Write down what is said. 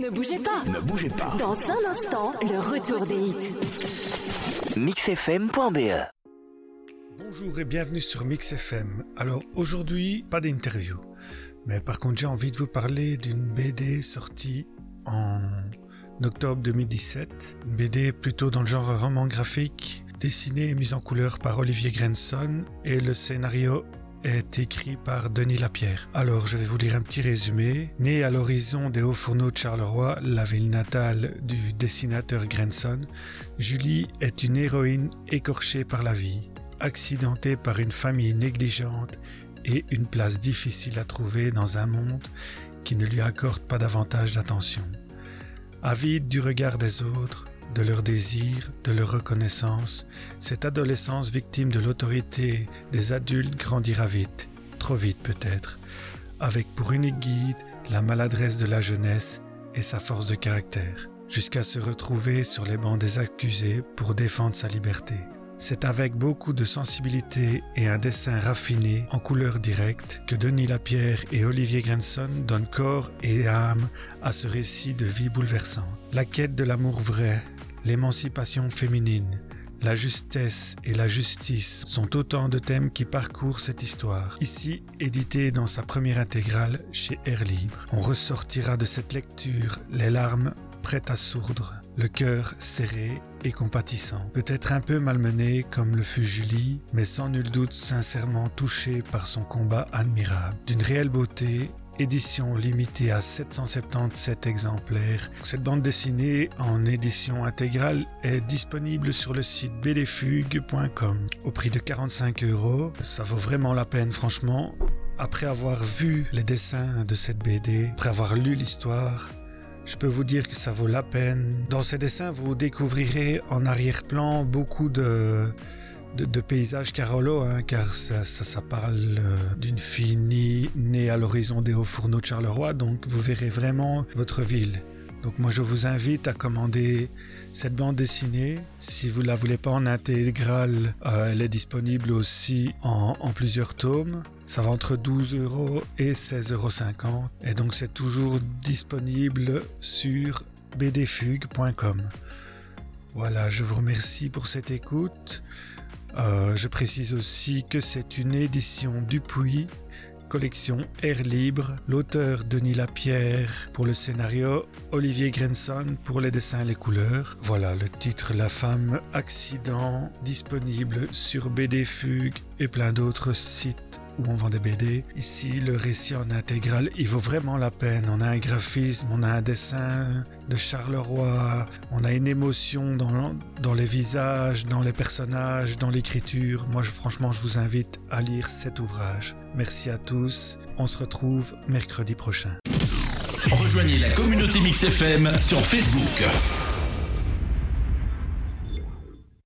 Ne bougez pas. Ne bougez pas. Dans un instant, le retour des hits. mixfm.be Bonjour et bienvenue sur Mix FM. Alors aujourd'hui, pas d'interview. Mais par contre, j'ai envie de vous parler d'une BD sortie en octobre 2017. Une BD plutôt dans le genre roman graphique, dessinée et mise en couleur par Olivier Grenson et le scénario est écrit par Denis Lapierre. Alors, je vais vous lire un petit résumé. Né à l'horizon des hauts fourneaux de Charleroi, la ville natale du dessinateur Grenson, Julie est une héroïne écorchée par la vie, accidentée par une famille négligente et une place difficile à trouver dans un monde qui ne lui accorde pas davantage d'attention. Avide du regard des autres, de leurs désirs, de leur reconnaissance, cette adolescence victime de l'autorité des adultes grandira vite, trop vite peut-être, avec pour unique guide la maladresse de la jeunesse et sa force de caractère, jusqu'à se retrouver sur les bancs des accusés pour défendre sa liberté. C'est avec beaucoup de sensibilité et un dessin raffiné en couleur directe que Denis Lapierre et Olivier Grenson donnent corps et âme à ce récit de vie bouleversante. La quête de l'amour vrai, l'émancipation féminine, la justesse et la justice sont autant de thèmes qui parcourent cette histoire. Ici, édité dans sa première intégrale chez Air Libre, on ressortira de cette lecture les larmes prêtes à sourdre, le cœur serré et compatissant. Peut-être un peu malmené comme le fut Julie, mais sans nul doute sincèrement touché par son combat admirable. D'une réelle beauté édition limitée à 777 exemplaires. Cette bande dessinée en édition intégrale est disponible sur le site bdfugue.com au prix de 45 euros. Ça vaut vraiment la peine franchement. Après avoir vu les dessins de cette BD, après avoir lu l'histoire, je peux vous dire que ça vaut la peine. Dans ces dessins, vous découvrirez en arrière-plan beaucoup de, de, paysages Carolo, hein, car ça, ça, parle euh, d'une fille née, à l'horizon des hauts fourneaux de Charleroi, donc vous verrez vraiment votre ville. Donc moi je vous invite à commander cette bande dessinée. Si vous la voulez pas en intégrale, euh, elle est disponible aussi en, en, plusieurs tomes. Ça va entre 12 euros et 16,50 euros. Et donc c'est toujours disponible sur bdfugue.com. Voilà, je vous remercie pour cette écoute. Euh, je précise aussi que c'est une édition Dupuis, collection Air Libre, l'auteur Denis Lapierre pour le scénario, Olivier Grenson pour les dessins et les couleurs. Voilà le titre La femme accident, disponible sur BD Fugue et plein d'autres sites où on vend des BD. Ici, le récit en intégrale, il vaut vraiment la peine. On a un graphisme, on a un dessin de Charleroi, on a une émotion dans, les visages, dans les personnages, dans l'écriture. Moi, franchement, je vous invite à lire cet ouvrage. Merci à tous. On se retrouve mercredi prochain. Rejoignez la communauté Mix FM sur Facebook.